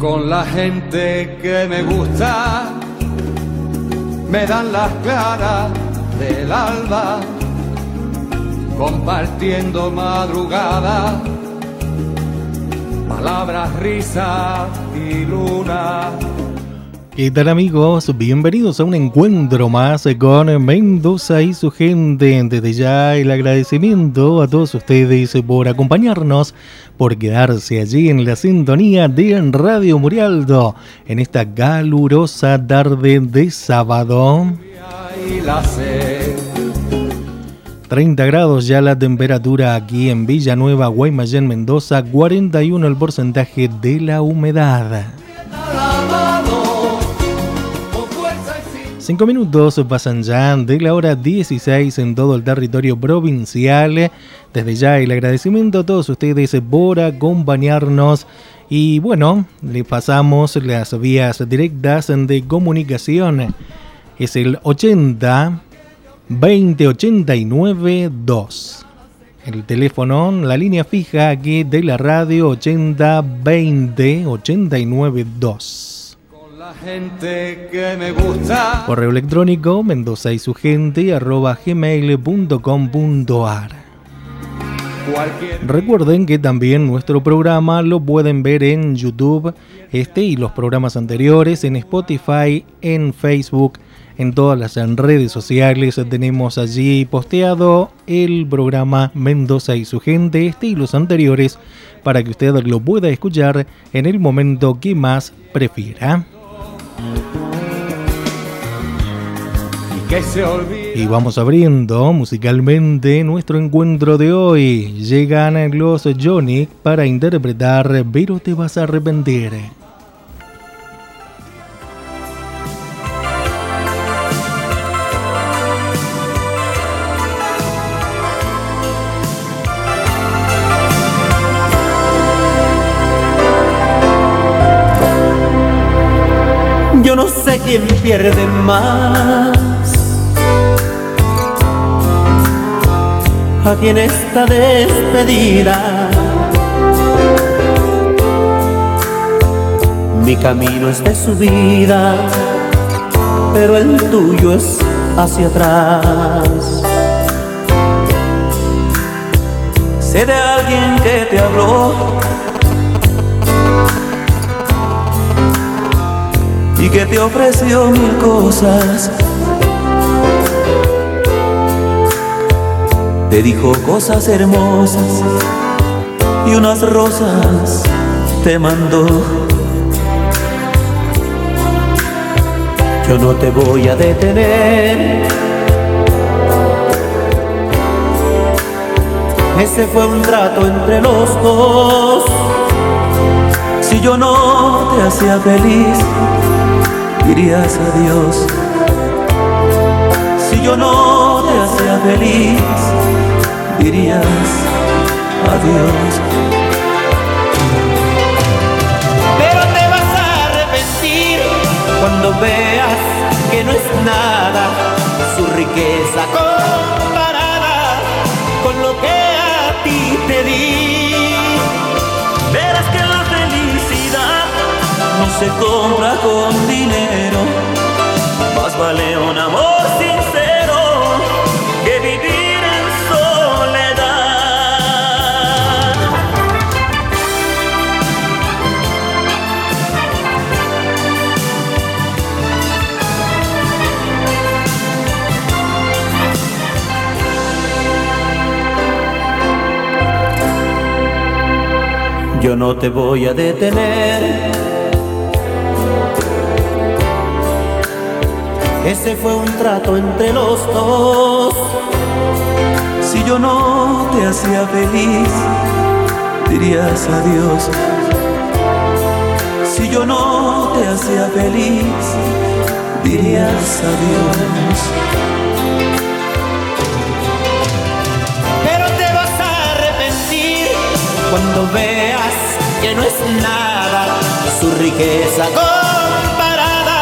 Con la gente que me gusta, me dan las claras del alba, compartiendo madrugada, palabras, risas y luna ¿Qué tal amigos? Bienvenidos a un encuentro más con Mendoza y su gente. Desde ya el agradecimiento a todos ustedes por acompañarnos, por quedarse allí en la sintonía de Radio Murialdo en esta calurosa tarde de sábado. 30 grados ya la temperatura aquí en Villanueva, Guaymallén, Mendoza, 41 el porcentaje de la humedad. Cinco minutos pasan ya de la hora 16 en todo el territorio provincial. Desde ya el agradecimiento a todos ustedes por acompañarnos. Y bueno, le pasamos las vías directas de comunicación. Es el 80 20 89 2. El teléfono, la línea fija aquí de la radio 80 20 89 2 gente que me gusta. Correo electrónico mendoza y su gente arroba gmail.com.ar. Recuerden que también nuestro programa lo pueden ver en YouTube, este y los programas anteriores, en Spotify, en Facebook, en todas las redes sociales. Tenemos allí posteado el programa Mendoza y su gente, este y los anteriores, para que usted lo pueda escuchar en el momento que más prefiera. Y vamos abriendo musicalmente nuestro encuentro de hoy. Llegan los Johnny para interpretar Pero te vas a arrepentir. Yo no sé quién pierde más. Aquí en esta despedida. Mi camino es de subida, pero el tuyo es hacia atrás. Sé de alguien que te habló y que te ofreció mil cosas. Te dijo cosas hermosas y unas rosas te mandó. Yo no te voy a detener. Ese fue un trato entre los dos. Si yo no te hacía feliz, dirías adiós. Si yo no te hacía feliz, dirías adiós. Pero te vas a arrepentir cuando veas que no es nada su riqueza comparada con lo que a ti te di. Verás que la felicidad no se compra con dinero, más vale un amor sincero Yo no te voy a detener. Ese fue un trato entre los dos. Si yo no te hacía feliz, dirías adiós. Si yo no te hacía feliz, dirías adiós. Cuando veas que no es nada su riqueza comparada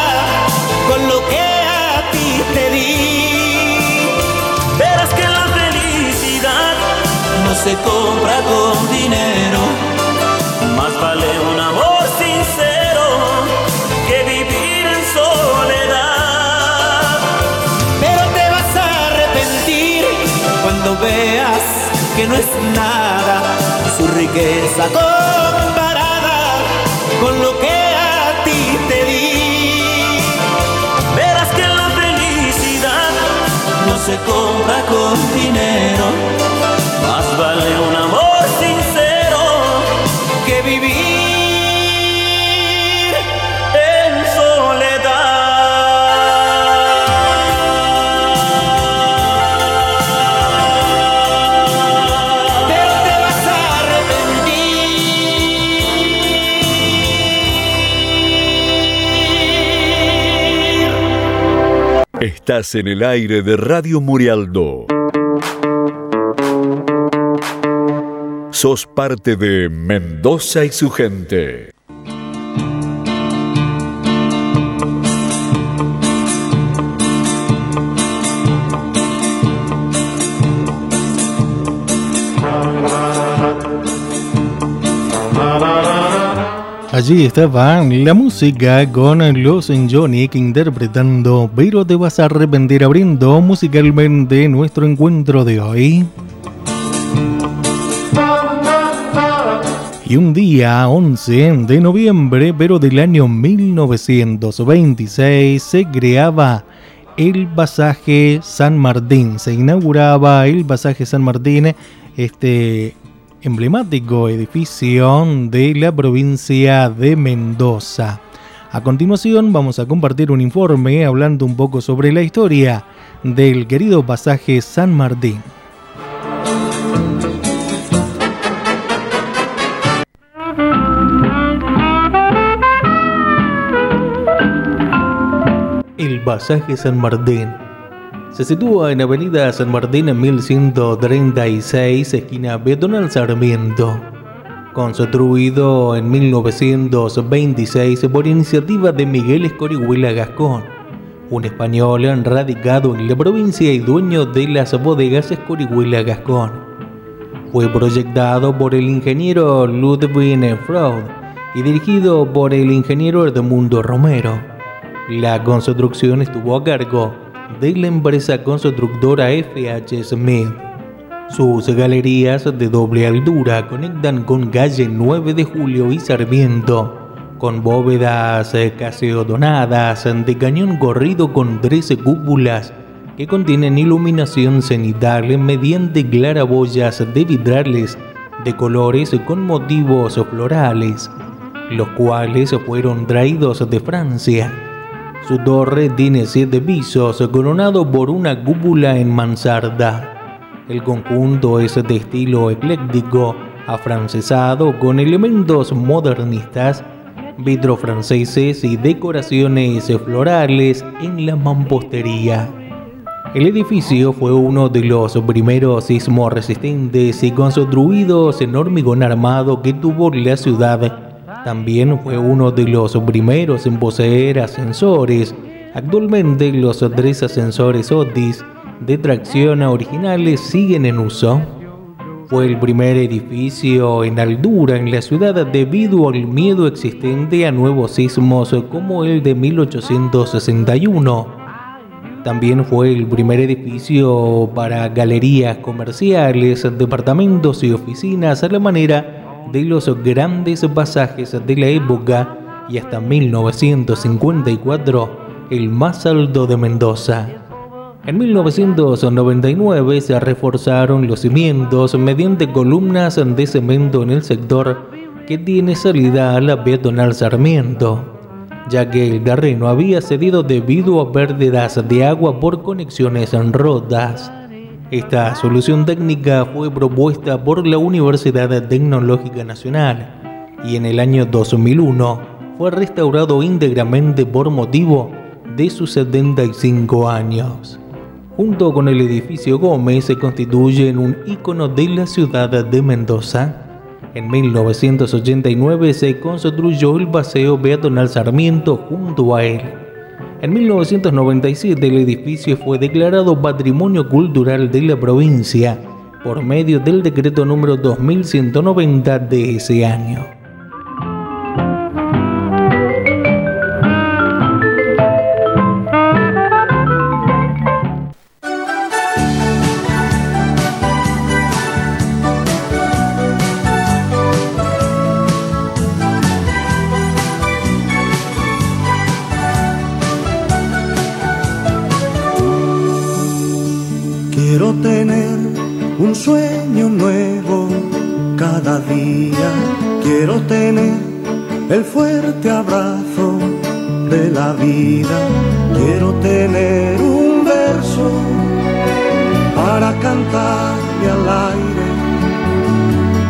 con lo que a ti te di. Verás que la felicidad no se compra con dinero, más vale un amor sincero que vivir en soledad. Pero te vas a arrepentir cuando veas que no es nada su riqueza comparada con lo que a ti te di. Verás que la felicidad no se compra con dinero, Estás en el aire de Radio Murialdo. Sos parte de Mendoza y su gente. Allí estaba la música con los Johnny interpretando Pero te vas a arrepentir abriendo musicalmente nuestro encuentro de hoy. Y un día 11 de noviembre, pero del año 1926, se creaba el pasaje San Martín. Se inauguraba el pasaje San Martín, este emblemático edificio de la provincia de Mendoza. A continuación vamos a compartir un informe hablando un poco sobre la historia del querido pasaje San Martín. El pasaje San Martín se sitúa en Avenida San Martín en 1136, esquina Peatonal Sarmiento. Construido en 1926 por iniciativa de Miguel Escorihuela Gascón, un español radicado en la provincia y dueño de las bodegas Escorihuela Gascón. Fue proyectado por el ingeniero Ludwig Freud y dirigido por el ingeniero Edmundo Romero. La construcción estuvo a cargo de la empresa constructora FH Smith. Sus galerías de doble altura conectan con calle 9 de Julio y Sarmiento, con bóvedas casi donadas de cañón corrido con 13 cúpulas que contienen iluminación cenital mediante claraboyas de vitrales de colores con motivos florales, los cuales fueron traídos de Francia. Su torre tiene siete pisos, coronado por una cúpula en mansarda. El conjunto es de estilo ecléctico, afrancesado con elementos modernistas, vitros franceses y decoraciones florales en la mampostería. El edificio fue uno de los primeros sismos resistentes y construidos en hormigón armado que tuvo la ciudad también fue uno de los primeros en poseer ascensores. Actualmente los tres ascensores Otis de tracción originales siguen en uso. Fue el primer edificio en altura en la ciudad debido al miedo existente a nuevos sismos como el de 1861. También fue el primer edificio para galerías comerciales, departamentos y oficinas a la manera de los grandes pasajes de la época y hasta 1954 el más alto de Mendoza. En 1999 se reforzaron los cimientos mediante columnas de cemento en el sector que tiene salida a la peatonal Sarmiento, ya que el terreno había cedido debido a pérdidas de agua por conexiones rotas. Esta solución técnica fue propuesta por la Universidad Tecnológica Nacional y en el año 2001 fue restaurado íntegramente por motivo de sus 75 años. Junto con el edificio Gómez se constituye en un ícono de la ciudad de Mendoza. En 1989 se construyó el Paseo Peatonal Sarmiento junto a él. En 1997 el edificio fue declarado Patrimonio Cultural de la provincia por medio del decreto número 2190 de ese año. El fuerte abrazo de la vida. Quiero tener un verso para cantarle al aire.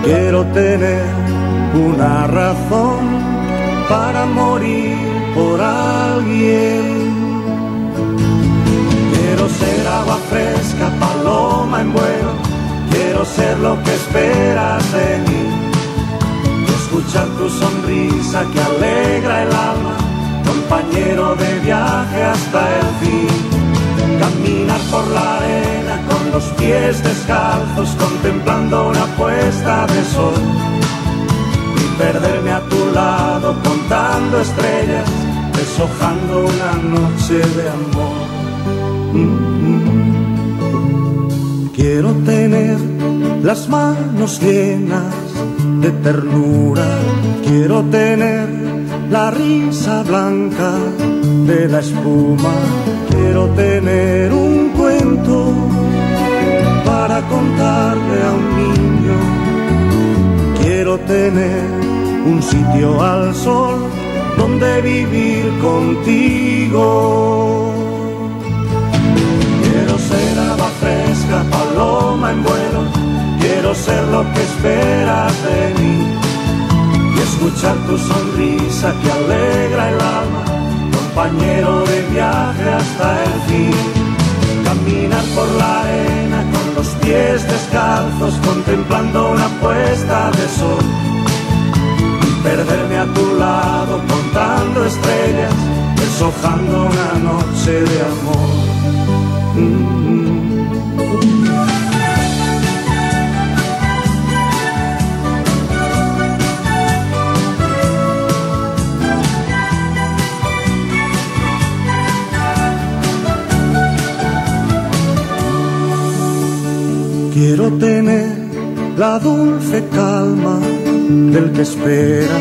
Quiero tener una razón para morir por alguien. Quiero ser agua fresca, paloma en vuelo. Quiero ser lo que esperas de mí escuchar tu sonrisa que alegra el alma, compañero de viaje hasta el fin. Caminar por la arena con los pies descalzos, contemplando una puesta de sol. Y perderme a tu lado contando estrellas, deshojando una noche de amor. Mm-hmm. Quiero tener las manos llenas de ternura. Quiero tener la risa blanca de la espuma. Quiero tener un cuento para contarle a un niño. Quiero tener un sitio al sol donde vivir contigo. Quiero ser agua fresca, paloma en vuelo Quiero ser lo que esperas de mí y escuchar tu sonrisa que alegra el alma, compañero de viaje hasta el fin. Caminar por la arena con los pies descalzos, contemplando una puesta de sol. Y perderme a tu lado contando estrellas, deshojando una noche de amor. Mm-hmm. Quiero tener la dulce calma del que espera.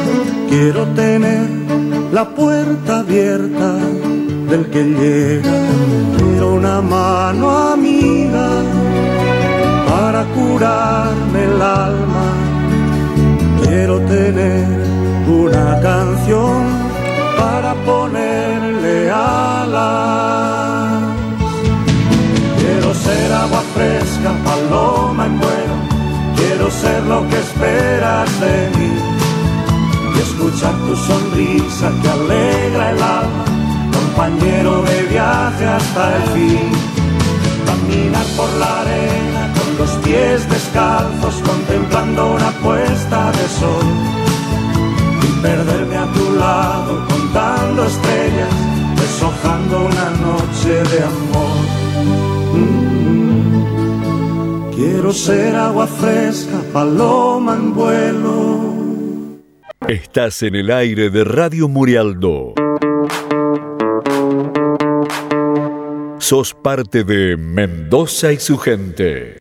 Quiero tener la puerta abierta del que llega. Quiero una mano amiga para curarme el alma. Quiero tener una canción para ponerle alas. Quiero ser agua fresca, paloma en vuelo. Quiero ser lo que esperas de mí y escuchar tu sonrisa que alegra el alma, compañero de viaje hasta el fin. Caminar por la arena con los pies descalzos, contemplando una puesta de sol y perderme a tu lado contando estrellas, deshojando una noche de amor. Quiero ser agua fresca, paloma en vuelo. Estás en el aire de Radio Murialdo. Sos parte de Mendoza y su gente.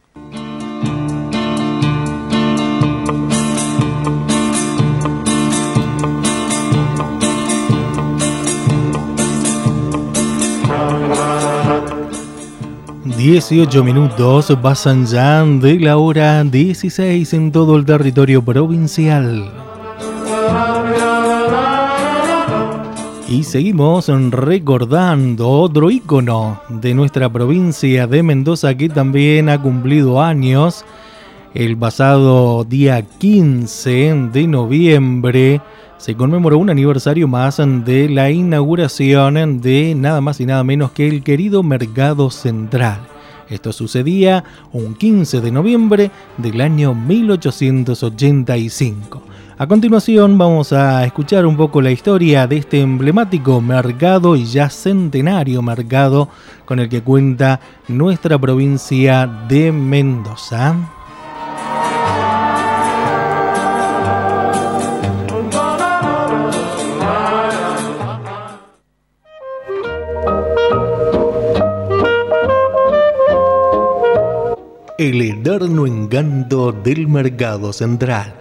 18 minutos pasan ya de la hora 16 en todo el territorio provincial. Y seguimos recordando otro ícono de nuestra provincia de Mendoza que también ha cumplido años. El pasado día 15 de noviembre se conmemoró un aniversario más de la inauguración de nada más y nada menos que el querido Mercado Central. Esto sucedía un 15 de noviembre del año 1885. A continuación vamos a escuchar un poco la historia de este emblemático mercado y ya centenario mercado con el que cuenta nuestra provincia de Mendoza. El eterno encanto del mercado central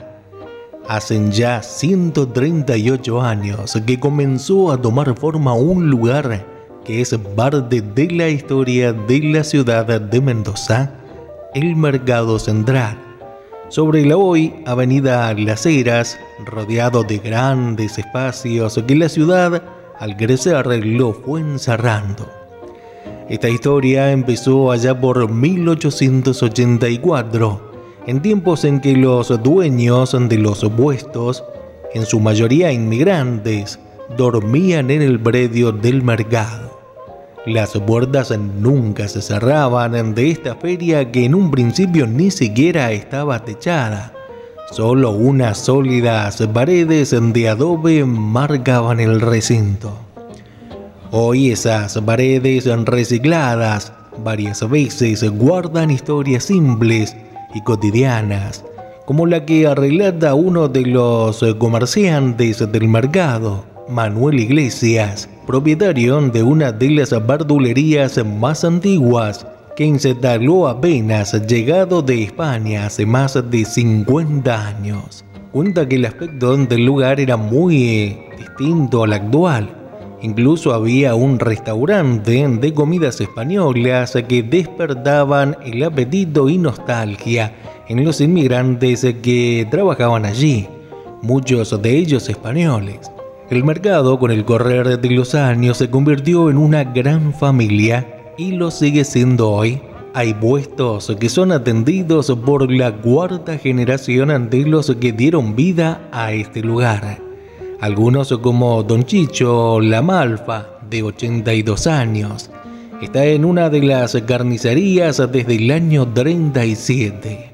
Hacen ya 138 años que comenzó a tomar forma un lugar que es parte de la historia de la ciudad de Mendoza, el Mercado Central. Sobre la hoy Avenida Las Heras, rodeado de grandes espacios que la ciudad al crecer lo fue encerrando. Esta historia empezó allá por 1884 en tiempos en que los dueños de los puestos, en su mayoría inmigrantes, dormían en el predio del mercado. Las puertas nunca se cerraban de esta feria que en un principio ni siquiera estaba techada. Solo unas sólidas paredes de adobe marcaban el recinto. Hoy esas paredes recicladas varias veces guardan historias simples y cotidianas, como la que relata uno de los comerciantes del mercado, Manuel Iglesias, propietario de una de las verdulerías más antiguas que instaló apenas llegado de España hace más de 50 años. Cuenta que el aspecto del lugar era muy distinto al actual. Incluso había un restaurante de comidas españolas que despertaban el apetito y nostalgia en los inmigrantes que trabajaban allí, muchos de ellos españoles. El mercado con el correr de los años se convirtió en una gran familia y lo sigue siendo hoy. Hay puestos que son atendidos por la cuarta generación de los que dieron vida a este lugar. Algunos como Don Chicho La Malfa, de 82 años, está en una de las carnicerías desde el año 37.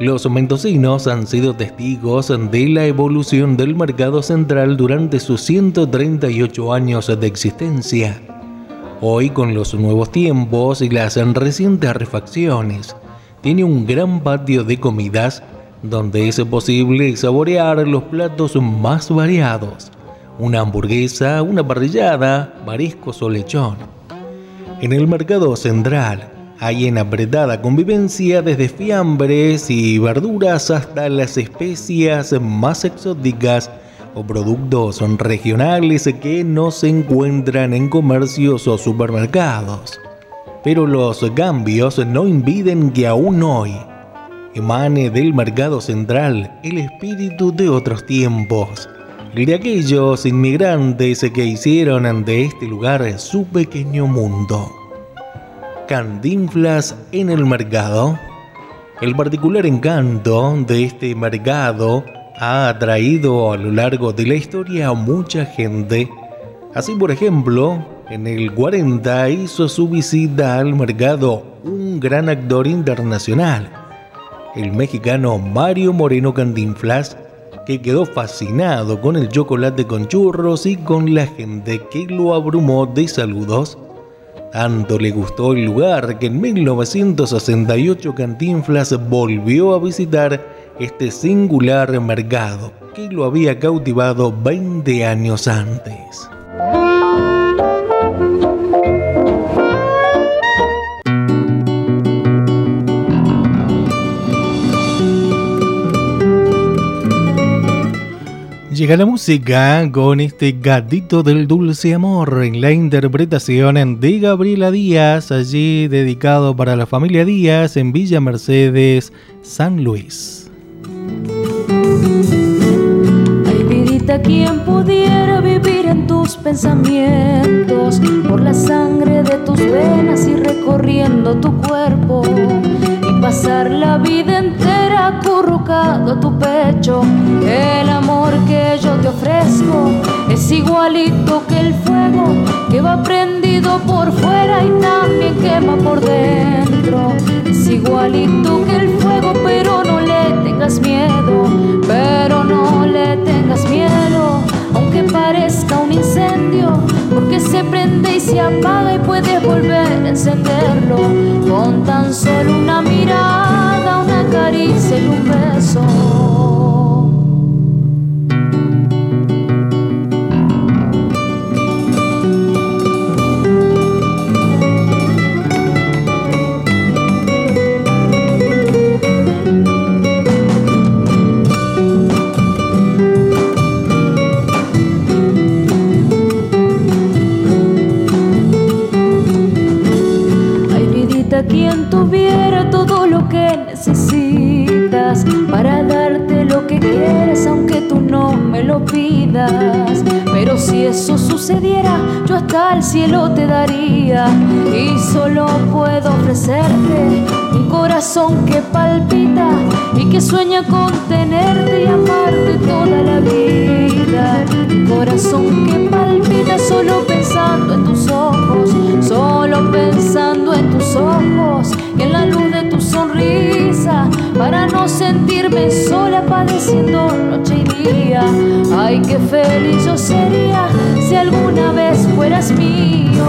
Los mendocinos han sido testigos de la evolución del mercado central durante sus 138 años de existencia. Hoy, con los nuevos tiempos y las recientes refacciones, tiene un gran patio de comidas donde es posible saborear los platos más variados, una hamburguesa, una parrillada, mariscos o lechón. En el mercado central hay en apretada convivencia desde fiambres y verduras hasta las especias más exóticas o productos regionales que no se encuentran en comercios o supermercados. Pero los cambios no impiden que aún hoy emane del mercado central el espíritu de otros tiempos, de aquellos inmigrantes que hicieron de este lugar su pequeño mundo. Candinflas en el mercado. El particular encanto de este mercado ha atraído a lo largo de la historia a mucha gente. Así, por ejemplo, en el 40 hizo su visita al mercado un gran actor internacional, el mexicano Mario Moreno Candinflas, que quedó fascinado con el chocolate con churros y con la gente que lo abrumó de saludos. Tanto le gustó el lugar que en 1968 Cantinflas volvió a visitar este singular mercado que lo había cautivado 20 años antes. Llega la música con este gatito del dulce amor en la interpretación de Gabriela Díaz, allí dedicado para la familia Díaz en Villa Mercedes, San Luis. Ay, vidita, quien pudiera vivir en tus pensamientos, por la sangre de tus venas y recorriendo tu cuerpo. Pasar la vida entera acurrucado a tu pecho. El amor que yo te ofrezco es igualito que el fuego que va prendido por fuera y también quema por dentro. Es igualito que el fuego, pero no le tengas miedo, pero no le tengas miedo, aunque parezca un incendio, porque se prende y se apaga y puedes volver a encenderlo con tan solo una mirada, una caricia y un beso. Vidas Pero si eso sucediera, yo hasta el cielo te daría. Y solo puedo ofrecerte un corazón que palpita y que sueña con tenerte y amarte toda la vida. Un corazón que palpita solo pensando en tus ojos, solo pensando en tus ojos sonrisa para no sentirme sola padeciendo noche y día. Ay, qué feliz yo sería si alguna vez fueras mío.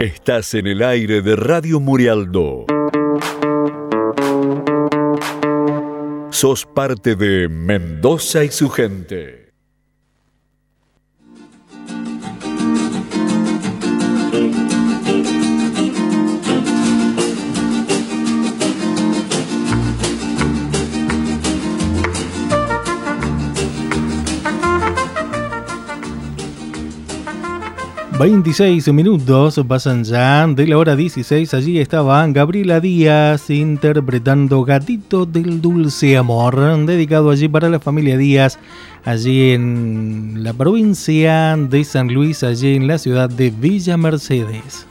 Estás en el aire de Radio Murialdo. Sos parte de Mendoza y su gente. 26 minutos pasan ya de la hora 16. Allí estaban Gabriela Díaz interpretando Gatito del Dulce Amor, dedicado allí para la familia Díaz, allí en la provincia de San Luis, allí en la ciudad de Villa Mercedes.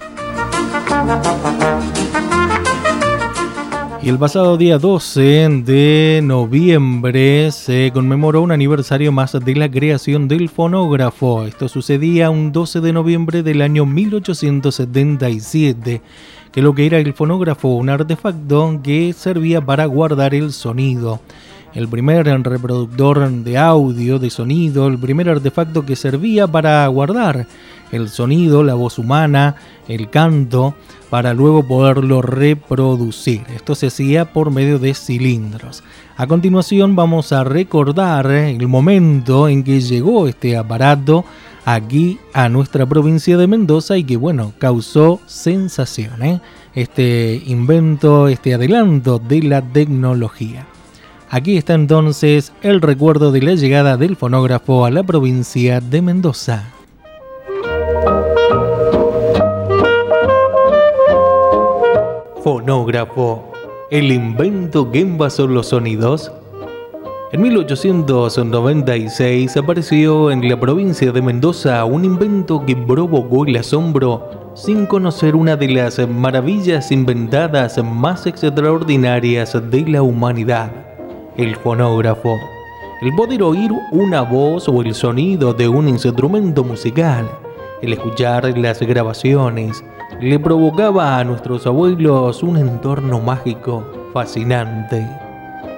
Y el pasado día 12 de noviembre se conmemoró un aniversario más de la creación del fonógrafo. Esto sucedía un 12 de noviembre del año 1877, que lo que era el fonógrafo, un artefacto que servía para guardar el sonido. El primer reproductor de audio, de sonido, el primer artefacto que servía para guardar el sonido, la voz humana, el canto para luego poderlo reproducir. Esto se hacía por medio de cilindros. A continuación vamos a recordar el momento en que llegó este aparato aquí a nuestra provincia de Mendoza y que bueno, causó sensación, ¿eh? este invento, este adelanto de la tecnología. Aquí está entonces el recuerdo de la llegada del fonógrafo a la provincia de Mendoza. fonógrafo, el invento que envasó los sonidos. En 1896 apareció en la provincia de Mendoza un invento que provocó el asombro sin conocer una de las maravillas inventadas más extraordinarias de la humanidad, el fonógrafo. El poder oír una voz o el sonido de un instrumento musical, el escuchar las grabaciones, le provocaba a nuestros abuelos un entorno mágico fascinante.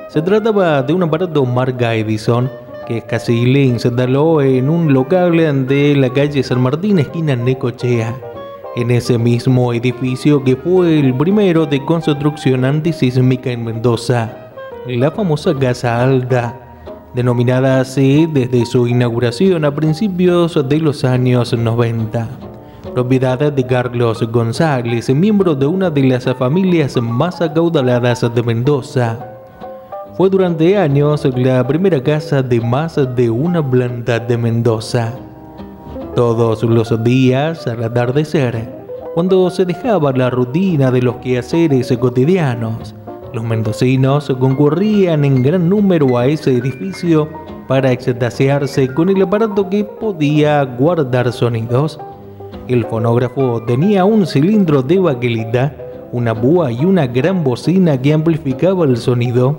Se trataba de un aparato marca Edison que casi le instaló en un local de la calle San Martín, esquina Necochea, en ese mismo edificio que fue el primero de construcción antisísmica en Mendoza, la famosa Casa Alta, denominada así desde su inauguración a principios de los años 90 propiedad de Carlos González, miembro de una de las familias más acaudaladas de Mendoza. Fue durante años la primera casa de más de una planta de Mendoza. Todos los días al atardecer, cuando se dejaba la rutina de los quehaceres cotidianos, los mendocinos concurrían en gran número a ese edificio para extasiarse con el aparato que podía guardar sonidos. El fonógrafo tenía un cilindro de baquelita, una búa y una gran bocina que amplificaba el sonido.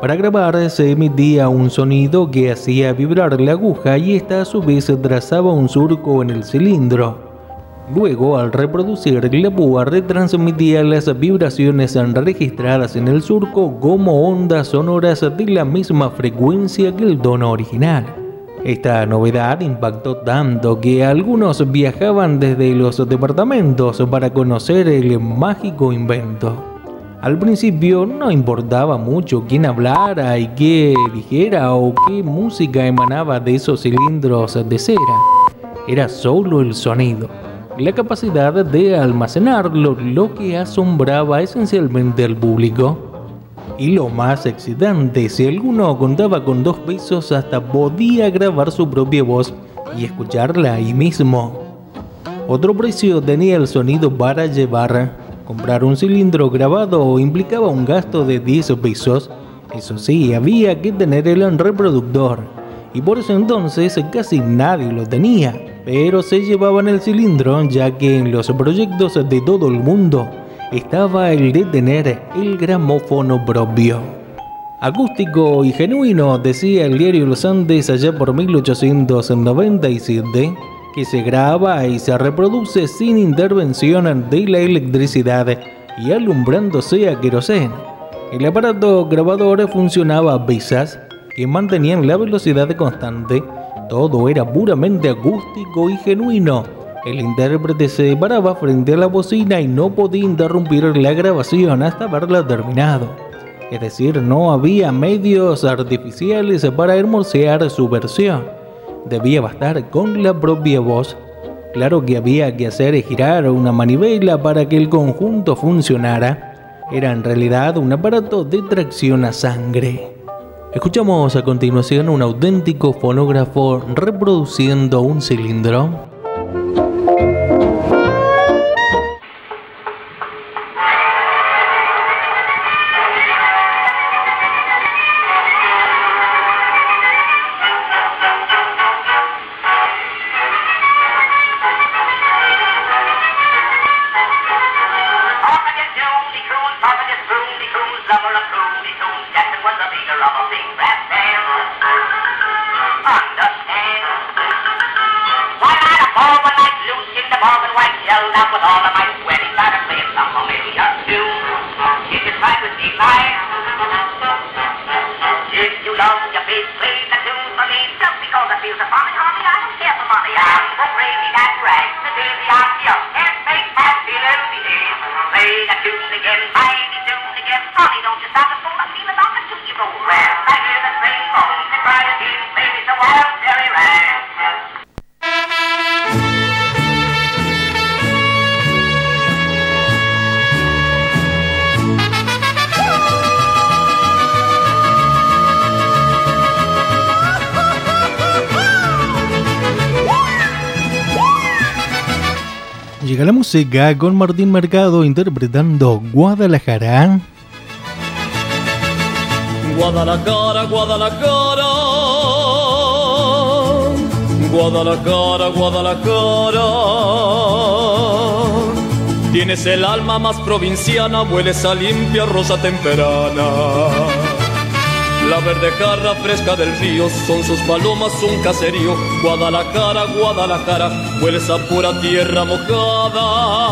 Para grabar se emitía un sonido que hacía vibrar la aguja y esta a su vez trazaba un surco en el cilindro. Luego, al reproducir la púa retransmitía las vibraciones registradas en el surco como ondas sonoras de la misma frecuencia que el tono original. Esta novedad impactó tanto que algunos viajaban desde los departamentos para conocer el mágico invento. Al principio no importaba mucho quién hablara y qué dijera o qué música emanaba de esos cilindros de cera. Era solo el sonido la capacidad de almacenarlo, lo que asombraba esencialmente al público. Y lo más excitante, si alguno contaba con dos pesos hasta podía grabar su propia voz y escucharla ahí mismo. Otro precio tenía el sonido para llevar. Comprar un cilindro grabado implicaba un gasto de 10 pesos. Eso sí, había que tener el reproductor. Y por eso entonces casi nadie lo tenía pero se llevaban el cilindro ya que en los proyectos de todo el mundo estaba el de tener el gramófono propio. Acústico y genuino, decía el diario Los Andes allá por 1897, que se graba y se reproduce sin intervención de la electricidad y alumbrándose a queroseno. El aparato grabador funcionaba a pesas que mantenían la velocidad constante todo era puramente acústico y genuino. El intérprete se paraba frente a la bocina y no podía interrumpir la grabación hasta haberla terminado. Es decir, no había medios artificiales para hermosear su versión. Debía bastar con la propia voz. Claro que había que hacer girar una manivela para que el conjunto funcionara. Era en realidad un aparato de tracción a sangre. Escuchamos a continuación un auténtico fonógrafo reproduciendo un cilindro. Música con Martín Mercado interpretando Guadalajara. Guadalajara, Guadalajara. Guadalajara, Guadalajara. Tienes el alma más provinciana, hueles a limpia rosa temperana. La verde jarra fresca del río son sus palomas, un caserío. Guadalajara, Guadalajara, hueles a pura tierra mojada.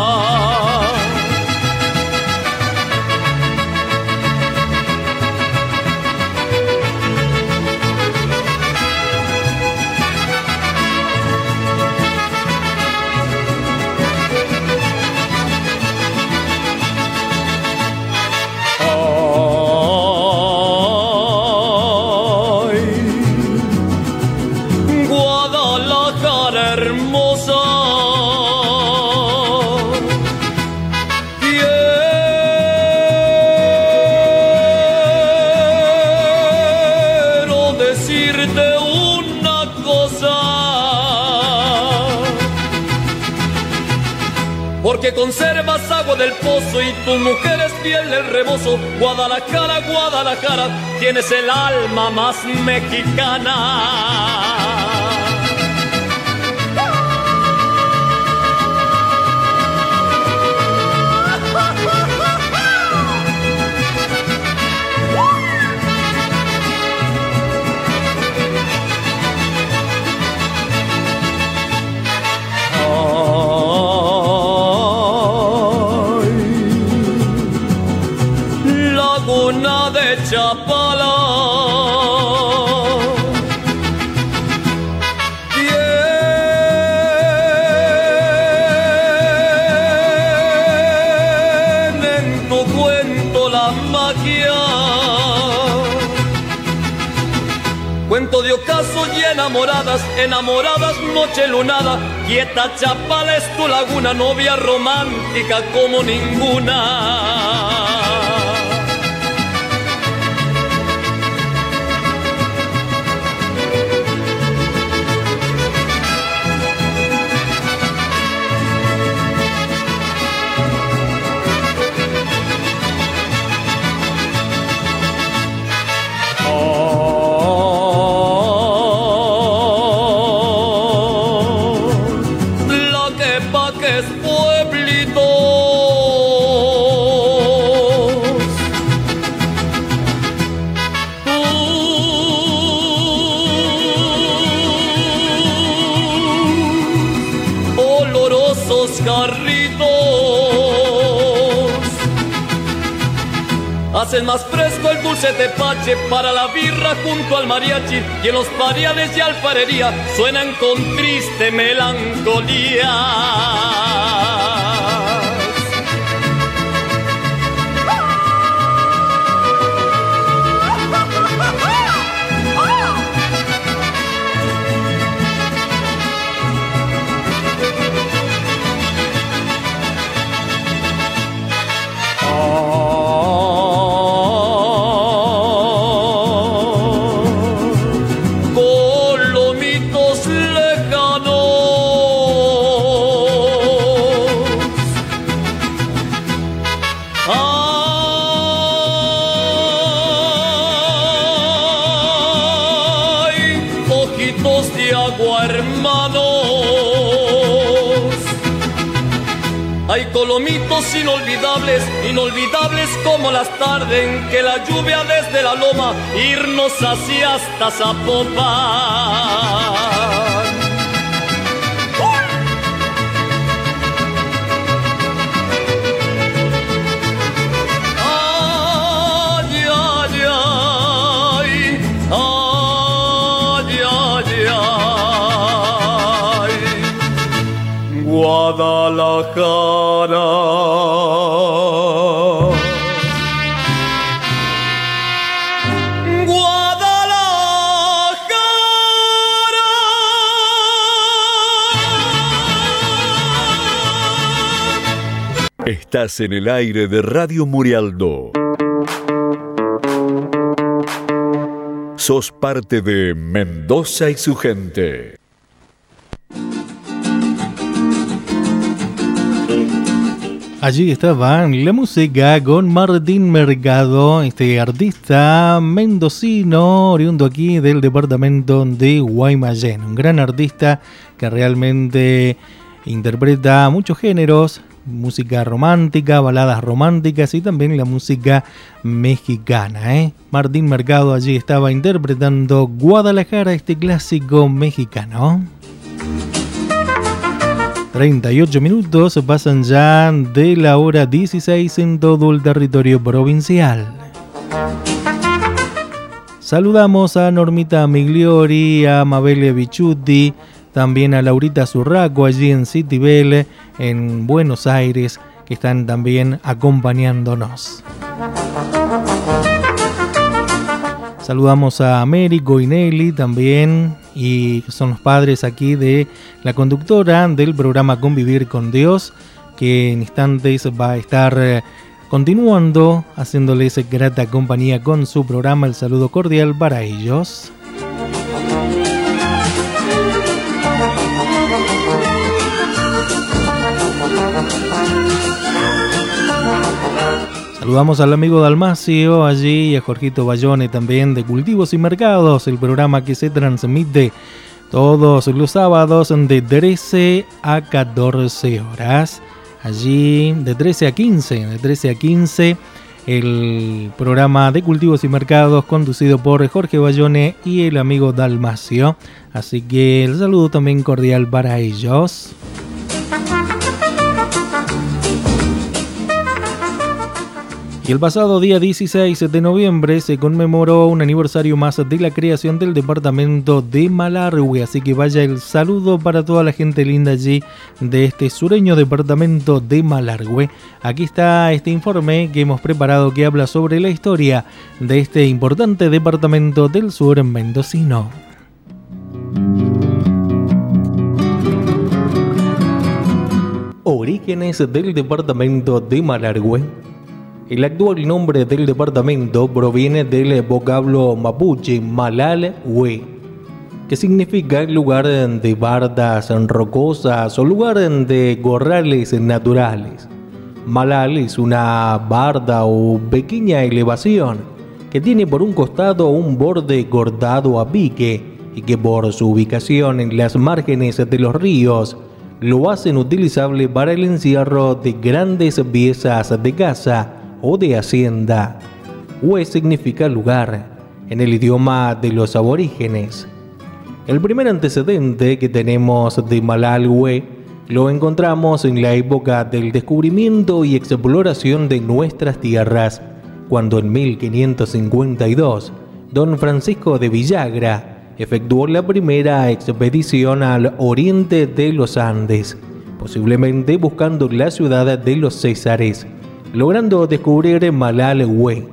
Pozo y tu mujer es fiel del rebozo. Guadalajara, Guadalajara, tienes el alma más mexicana. Enamoradas, noche lunada, quieta chapala es tu laguna, novia romántica como ninguna. Más fresco el dulce tepache para la birra junto al mariachi y en los pareales y alfarería suenan con triste melancolía. Irnos hacia hasta Zapopan. En el aire de Radio Murialdo. Sos parte de Mendoza y su gente. Allí estaba la música con Martín Mercado, este artista mendocino, oriundo aquí del departamento de Guaymallén. Un gran artista que realmente interpreta muchos géneros, música romántica, baladas románticas y también la música mexicana. ¿eh? Martín Mercado allí estaba interpretando Guadalajara, este clásico mexicano. 38 minutos pasan ya de la hora 16 en todo el territorio provincial. Saludamos a Normita Migliori, a Mabele Bichuti, también a Laurita Zurraco allí en City Bell, en Buenos Aires, que están también acompañándonos. Saludamos a Américo y Nelly también y son los padres aquí de la conductora del programa Convivir con Dios, que en instantes va a estar eh, continuando haciéndoles grata compañía con su programa. El saludo cordial para ellos. Saludamos al amigo Dalmacio allí y a Jorgito Bayone también de Cultivos y Mercados, el programa que se transmite todos los sábados de 13 a 14 horas. Allí de 13 a 15, de 13 a 15 el programa de cultivos y mercados conducido por Jorge Bayone y el amigo Dalmacio. Así que el saludo también cordial para ellos. Y el pasado día 16 de noviembre se conmemoró un aniversario más de la creación del departamento de Malargüe, así que vaya el saludo para toda la gente linda allí de este sureño departamento de Malargüe. Aquí está este informe que hemos preparado que habla sobre la historia de este importante departamento del sur mendocino. Orígenes del departamento de Malargüe el actual nombre del departamento proviene del vocablo mapuche Malal-Hue, que significa lugar de bardas rocosas o lugar de corrales naturales. Malal es una barda o pequeña elevación que tiene por un costado un borde cortado a pique y que por su ubicación en las márgenes de los ríos lo hacen utilizable para el encierro de grandes piezas de casa o de hacienda. Hue significa lugar en el idioma de los aborígenes. El primer antecedente que tenemos de Malalhue lo encontramos en la época del descubrimiento y exploración de nuestras tierras, cuando en 1552 don Francisco de Villagra efectuó la primera expedición al oriente de los Andes, posiblemente buscando la ciudad de los Césares logrando descubrir Malalhue.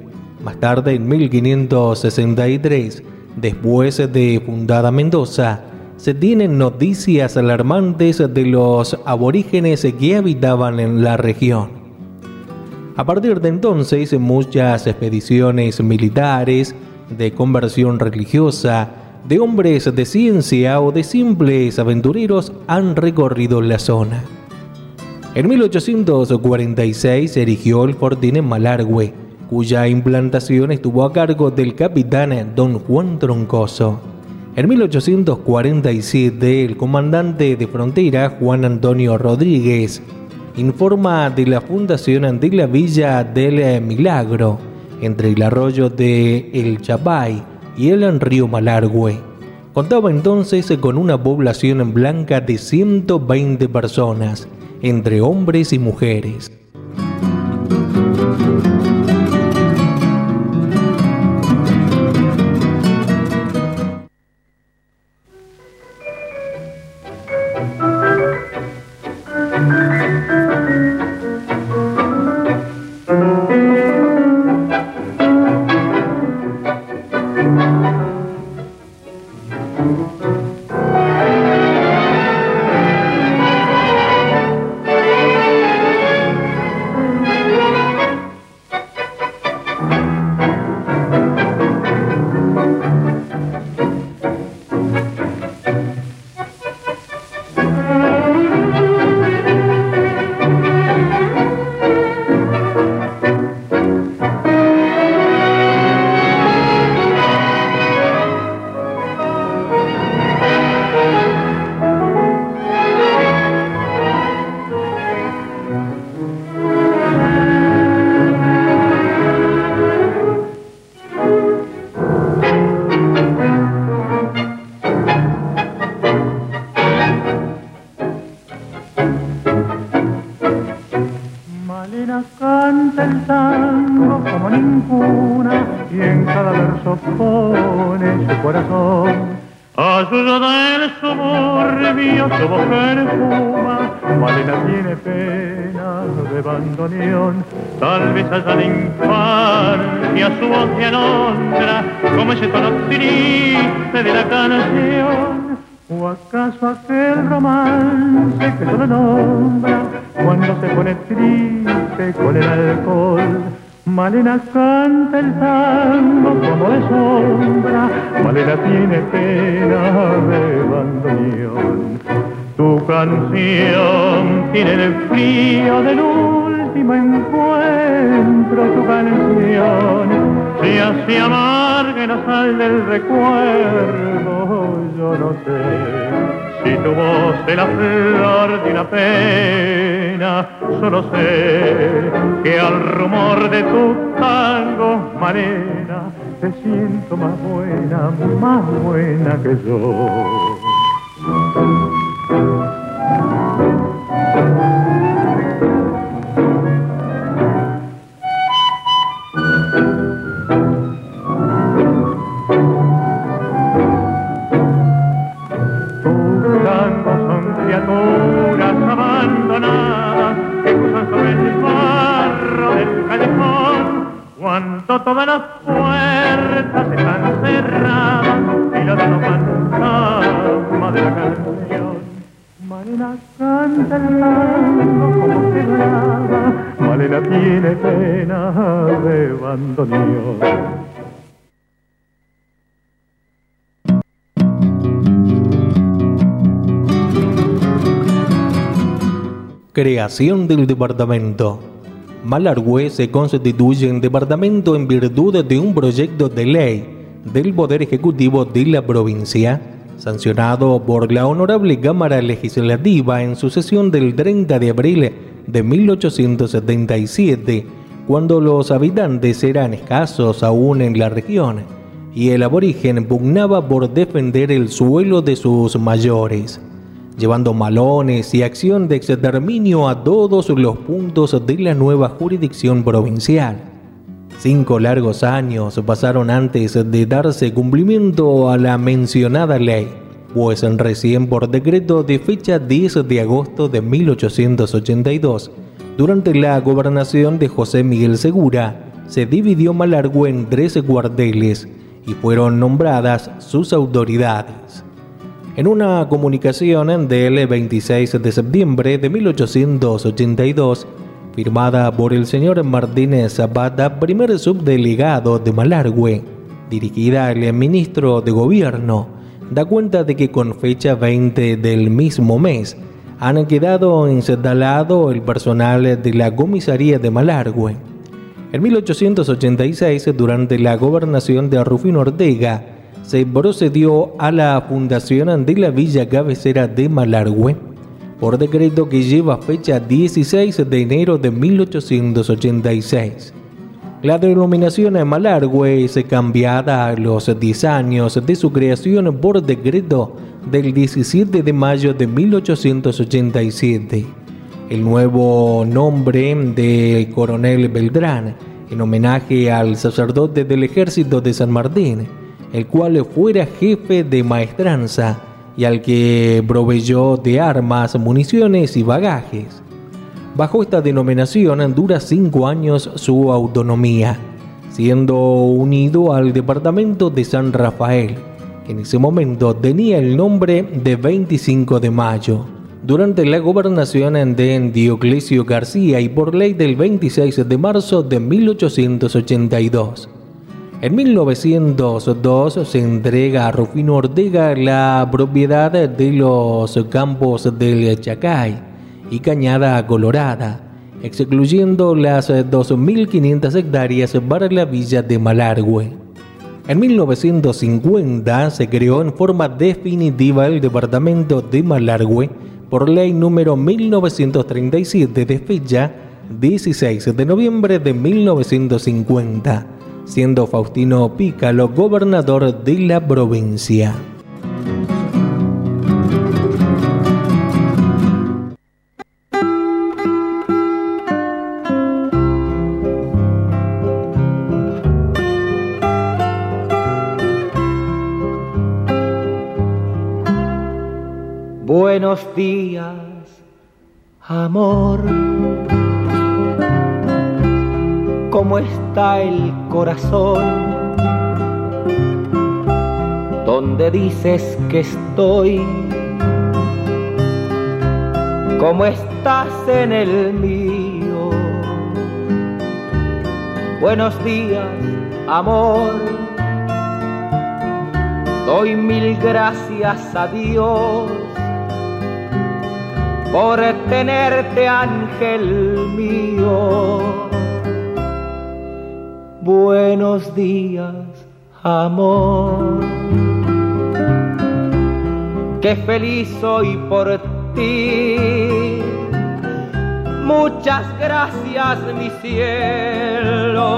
Más tarde, en 1563, después de fundada Mendoza, se tienen noticias alarmantes de los aborígenes que habitaban en la región. A partir de entonces, muchas expediciones militares, de conversión religiosa, de hombres de ciencia o de simples aventureros han recorrido la zona. En 1846 se erigió el fortín en Malargüe, cuya implantación estuvo a cargo del capitán don Juan Troncoso. En 1847, el comandante de frontera Juan Antonio Rodríguez informa de la fundación de la villa del Milagro, entre el arroyo de El Chapay y el río Malargüe. Contaba entonces con una población blanca de 120 personas entre hombres y mujeres. el tango como ninguna y en cada verso pone su corazón. Ayuda del suburbio, su mujer fuma, Malena tiene pena de bandoneón, tal vez haya la infancia su voz de alondra, como ese tono triste de la canción. ¿O acaso aquel romance que solo nombra cuando se pone triste con el alcohol? Malena canta el tango como de sombra, Malena tiene pena de bandoneón. Tu canción tiene el frío del último encuentro, tu canción se hace amar la sal del recuerdo, yo no sé si tu voz es la flor de una pena, solo sé que al rumor de tu tango manera te siento más buena, más buena que yo. Todas las puertas están cerradas y fantasmas de la canción. Malena canta el como que nada, Malena tiene pena de bandoneón. Creación del departamento. Malargüe se constituye en departamento en virtud de un proyecto de ley del Poder Ejecutivo de la provincia, sancionado por la Honorable Cámara Legislativa en su sesión del 30 de abril de 1877, cuando los habitantes eran escasos aún en la región y el aborigen pugnaba por defender el suelo de sus mayores llevando malones y acción de exterminio a todos los puntos de la nueva jurisdicción provincial. Cinco largos años pasaron antes de darse cumplimiento a la mencionada ley, pues recién por decreto de fecha 10 de agosto de 1882, durante la gobernación de José Miguel Segura, se dividió Malargüe en tres cuarteles y fueron nombradas sus autoridades. En una comunicación del 26 de septiembre de 1882, firmada por el señor Martínez Zapata, primer subdelegado de Malargüe, dirigida al ministro de Gobierno, da cuenta de que con fecha 20 del mismo mes han quedado instalado el personal de la comisaría de Malargüe. En 1886, durante la gobernación de Rufino Ortega, se procedió a la fundación de la villa cabecera de Malargüe por decreto que lleva fecha 16 de enero de 1886. La denominación de Malargüe es cambiada a los 10 años de su creación por decreto del 17 de mayo de 1887. El nuevo nombre de Coronel Beltrán, en homenaje al sacerdote del ejército de San Martín, el cual fuera jefe de maestranza y al que proveyó de armas, municiones y bagajes. Bajo esta denominación dura cinco años su autonomía, siendo unido al departamento de San Rafael, que en ese momento tenía el nombre de 25 de mayo. Durante la gobernación de Dioclesio García y por ley del 26 de marzo de 1882. En 1902 se entrega a Rufino Ortega la propiedad de los campos del Chacay y Cañada Colorada, excluyendo las 2.500 hectáreas para la villa de Malargüe. En 1950 se creó en forma definitiva el departamento de Malargüe por ley número 1937 de fecha 16 de noviembre de 1950 siendo Faustino Pícalo gobernador de la provincia. Buenos días, amor cómo está el corazón, donde dices que estoy, cómo estás en el mío. Buenos días, amor, doy mil gracias a Dios por tenerte ángel mío. Buenos días, amor. Qué feliz soy por ti. Muchas gracias, mi cielo.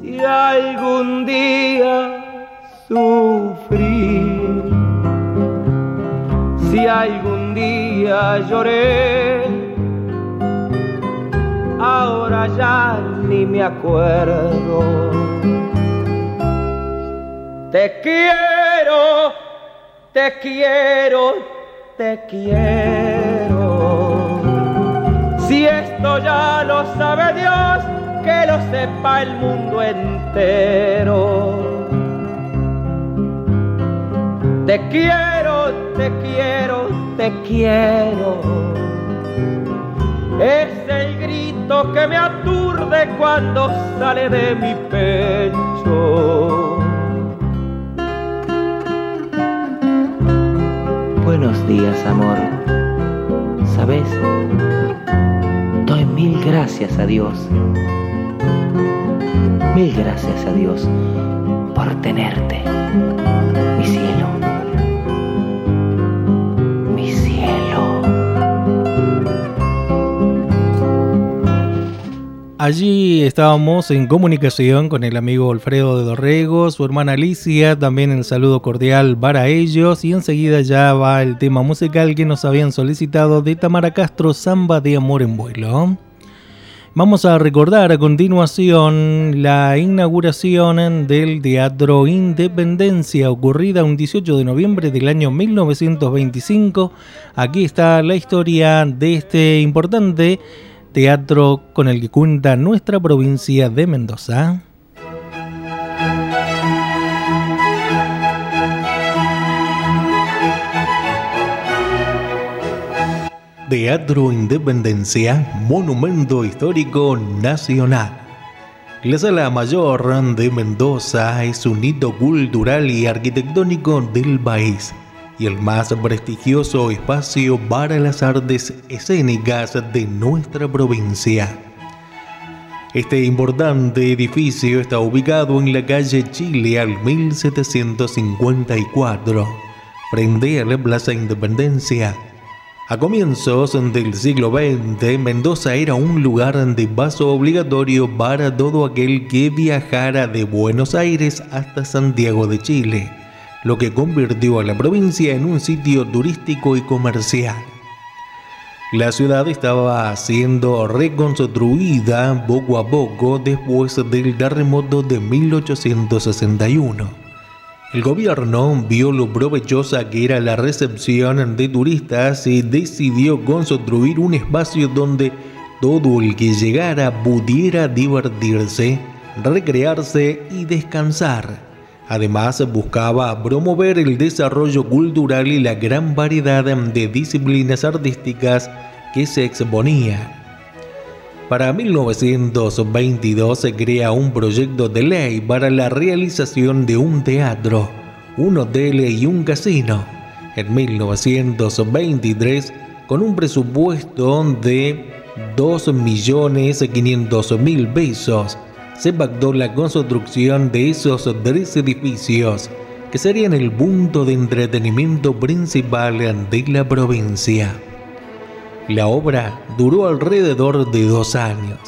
Si algún día sufrí, si algún día lloré, ahora ya ni me acuerdo. Te quiero, te quiero, te quiero. Si esto ya lo sabe Dios, que lo sepa el mundo entero. Te quiero, te quiero, te quiero. Es el grito que me aturde cuando sale de mi pecho. Buenos días, amor. ¿Sabes? Doy mil gracias a Dios. Mil gracias a Dios por tenerte, mi cielo. Allí estábamos en comunicación con el amigo Alfredo de Dorrego, su hermana Alicia, también el saludo cordial para ellos y enseguida ya va el tema musical que nos habían solicitado de Tamara Castro, Samba de Amor en Vuelo. Vamos a recordar a continuación la inauguración del Teatro Independencia ocurrida un 18 de noviembre del año 1925. Aquí está la historia de este importante teatro con el que cuenta nuestra provincia de Mendoza. Teatro Independencia, Monumento Histórico Nacional. La Sala Mayor de Mendoza es un hito cultural y arquitectónico del país y el más prestigioso espacio para las artes escénicas de nuestra provincia. Este importante edificio está ubicado en la calle Chile al 1754, frente a la Plaza Independencia. A comienzos del siglo XX, Mendoza era un lugar de paso obligatorio para todo aquel que viajara de Buenos Aires hasta Santiago de Chile lo que convirtió a la provincia en un sitio turístico y comercial. La ciudad estaba siendo reconstruida poco a poco después del terremoto de 1861. El gobierno vio lo provechosa que era la recepción de turistas y decidió construir un espacio donde todo el que llegara pudiera divertirse, recrearse y descansar. Además, buscaba promover el desarrollo cultural y la gran variedad de disciplinas artísticas que se exponían. Para 1922 se crea un proyecto de ley para la realización de un teatro, un hotel y un casino. En 1923, con un presupuesto de 2.500.000 pesos, se pactó la construcción de esos tres edificios que serían el punto de entretenimiento principal de la provincia. La obra duró alrededor de dos años.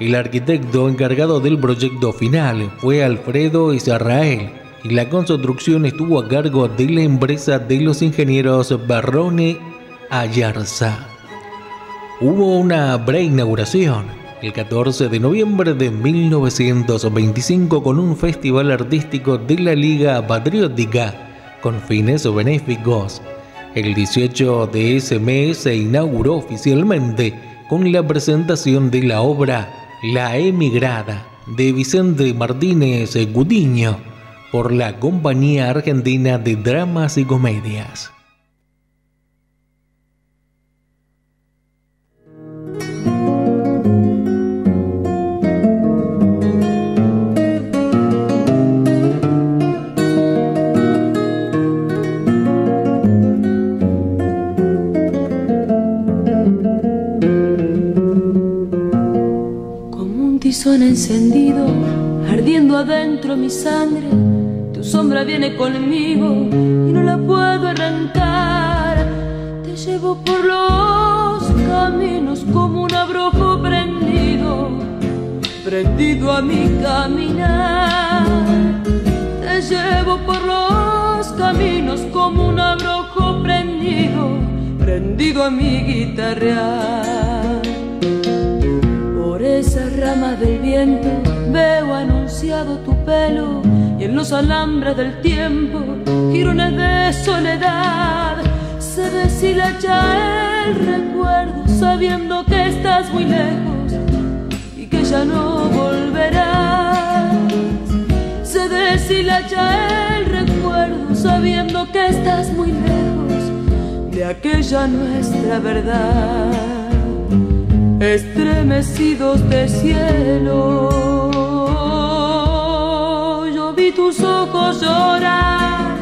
El arquitecto encargado del proyecto final fue Alfredo Israel y la construcción estuvo a cargo de la empresa de los ingenieros Barrone Ayarza. Hubo una preinauguración el 14 de noviembre de 1925 con un festival artístico de la Liga Patriótica con fines benéficos. El 18 de ese mes se inauguró oficialmente con la presentación de la obra La Emigrada de Vicente Martínez Gudiño por la Compañía Argentina de Dramas y Comedias. Adentro mi sangre. Tu sombra viene conmigo y no la puedo arrancar. Te llevo por los caminos como un abrojo prendido, prendido a mi caminar. Te llevo por los caminos como un abrojo prendido, prendido a mi guitarra esa rama del viento veo tu pelo y en los alambres del tiempo girones de soledad. Se deshilacha el recuerdo sabiendo que estás muy lejos y que ya no volverás. Se deshilacha el recuerdo sabiendo que estás muy lejos de aquella nuestra verdad. Estremecidos de cielo. Tus ojos llorar.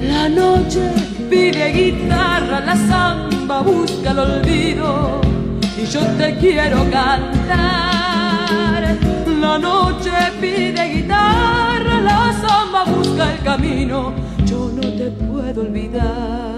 La noche pide guitarra, la samba busca el olvido y yo te quiero cantar. La noche pide guitarra, la samba busca el camino, yo no te puedo olvidar.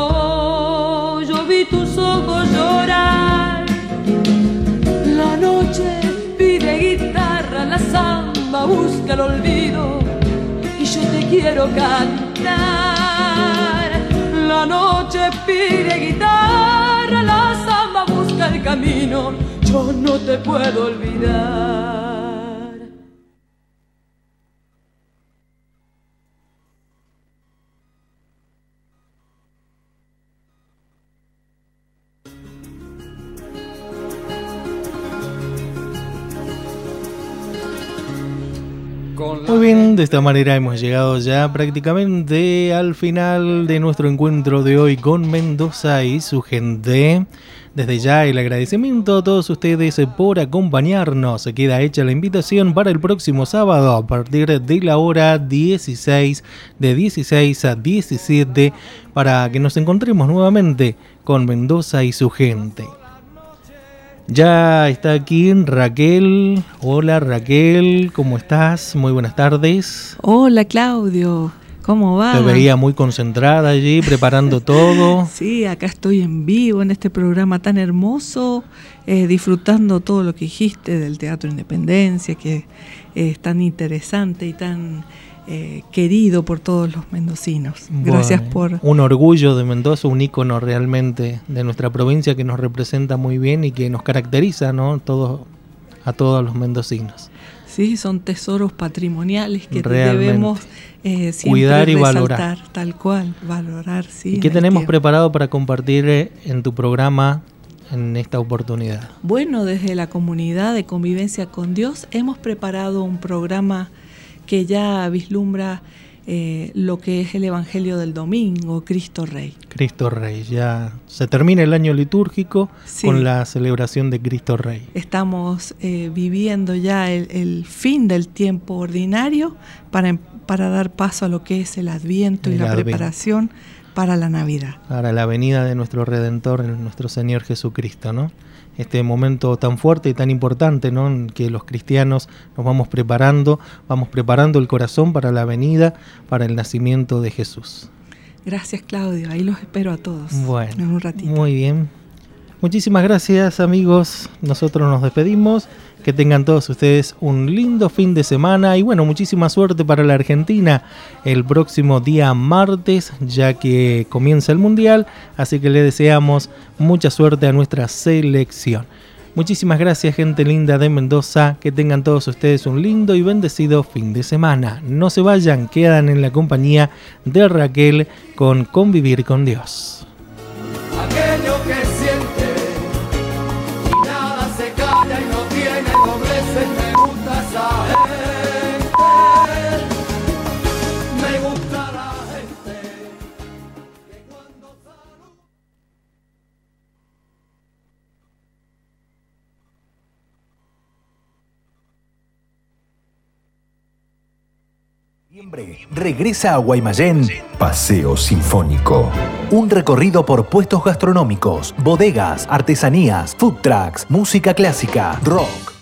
tus ojos llorar. La noche pide guitarra, la samba busca el olvido y yo te quiero cantar. La noche pide guitarra, la samba busca el camino, yo no te puedo olvidar. Muy bien, de esta manera hemos llegado ya prácticamente al final de nuestro encuentro de hoy con Mendoza y su gente. Desde ya el agradecimiento a todos ustedes por acompañarnos. Se queda hecha la invitación para el próximo sábado a partir de la hora 16, de 16 a 17, para que nos encontremos nuevamente con Mendoza y su gente. Ya está aquí Raquel. Hola Raquel, ¿cómo estás? Muy buenas tardes. Hola Claudio, ¿cómo va? Te veía muy concentrada allí, preparando todo. Sí, acá estoy en vivo en este programa tan hermoso, eh, disfrutando todo lo que dijiste del Teatro Independencia, que es tan interesante y tan eh, querido por todos los mendocinos. Gracias por... Un orgullo de Mendoza, un ícono realmente de nuestra provincia que nos representa muy bien y que nos caracteriza ¿no? Todos, a todos los mendocinos. Sí, son tesoros patrimoniales que debemos eh, cuidar y valorar. Tal cual, valorar, sí. ¿Y qué tenemos preparado para compartir eh, en tu programa en esta oportunidad? Bueno, desde la comunidad de convivencia con Dios hemos preparado un programa que ya vislumbra eh, lo que es el Evangelio del Domingo, Cristo Rey. Cristo Rey, ya se termina el año litúrgico con la celebración de Cristo Rey. Estamos eh, viviendo ya el, fin del tiempo ordinario para, para, dar paso a lo que es el Adviento y la preparación para la Navidad. Para la venida de nuestro Redentor, nuestro Señor Jesucristo, ¿no? Este momento tan fuerte y tan importante, ¿no? En que los cristianos nos vamos preparando, vamos preparando el corazón para la venida, para el nacimiento de Jesús. Gracias, Claudio. Ahí los espero a todos. Bueno, en un ratito. Muy bien. Muchísimas gracias, amigos. Nosotros nos despedimos. Que tengan todos ustedes un lindo fin de semana y bueno, muchísima suerte para la Argentina el próximo día martes, ya que comienza el Mundial, así que le deseamos mucha suerte a nuestra selección. Muchísimas gracias gente linda de Mendoza, que tengan todos ustedes un lindo y bendecido fin de semana. No se vayan, quedan en la compañía de Raquel con Convivir con Dios. Regresa a Guaymallén Paseo Sinfónico. Un recorrido por puestos gastronómicos, bodegas, artesanías, food trucks, música clásica, rock,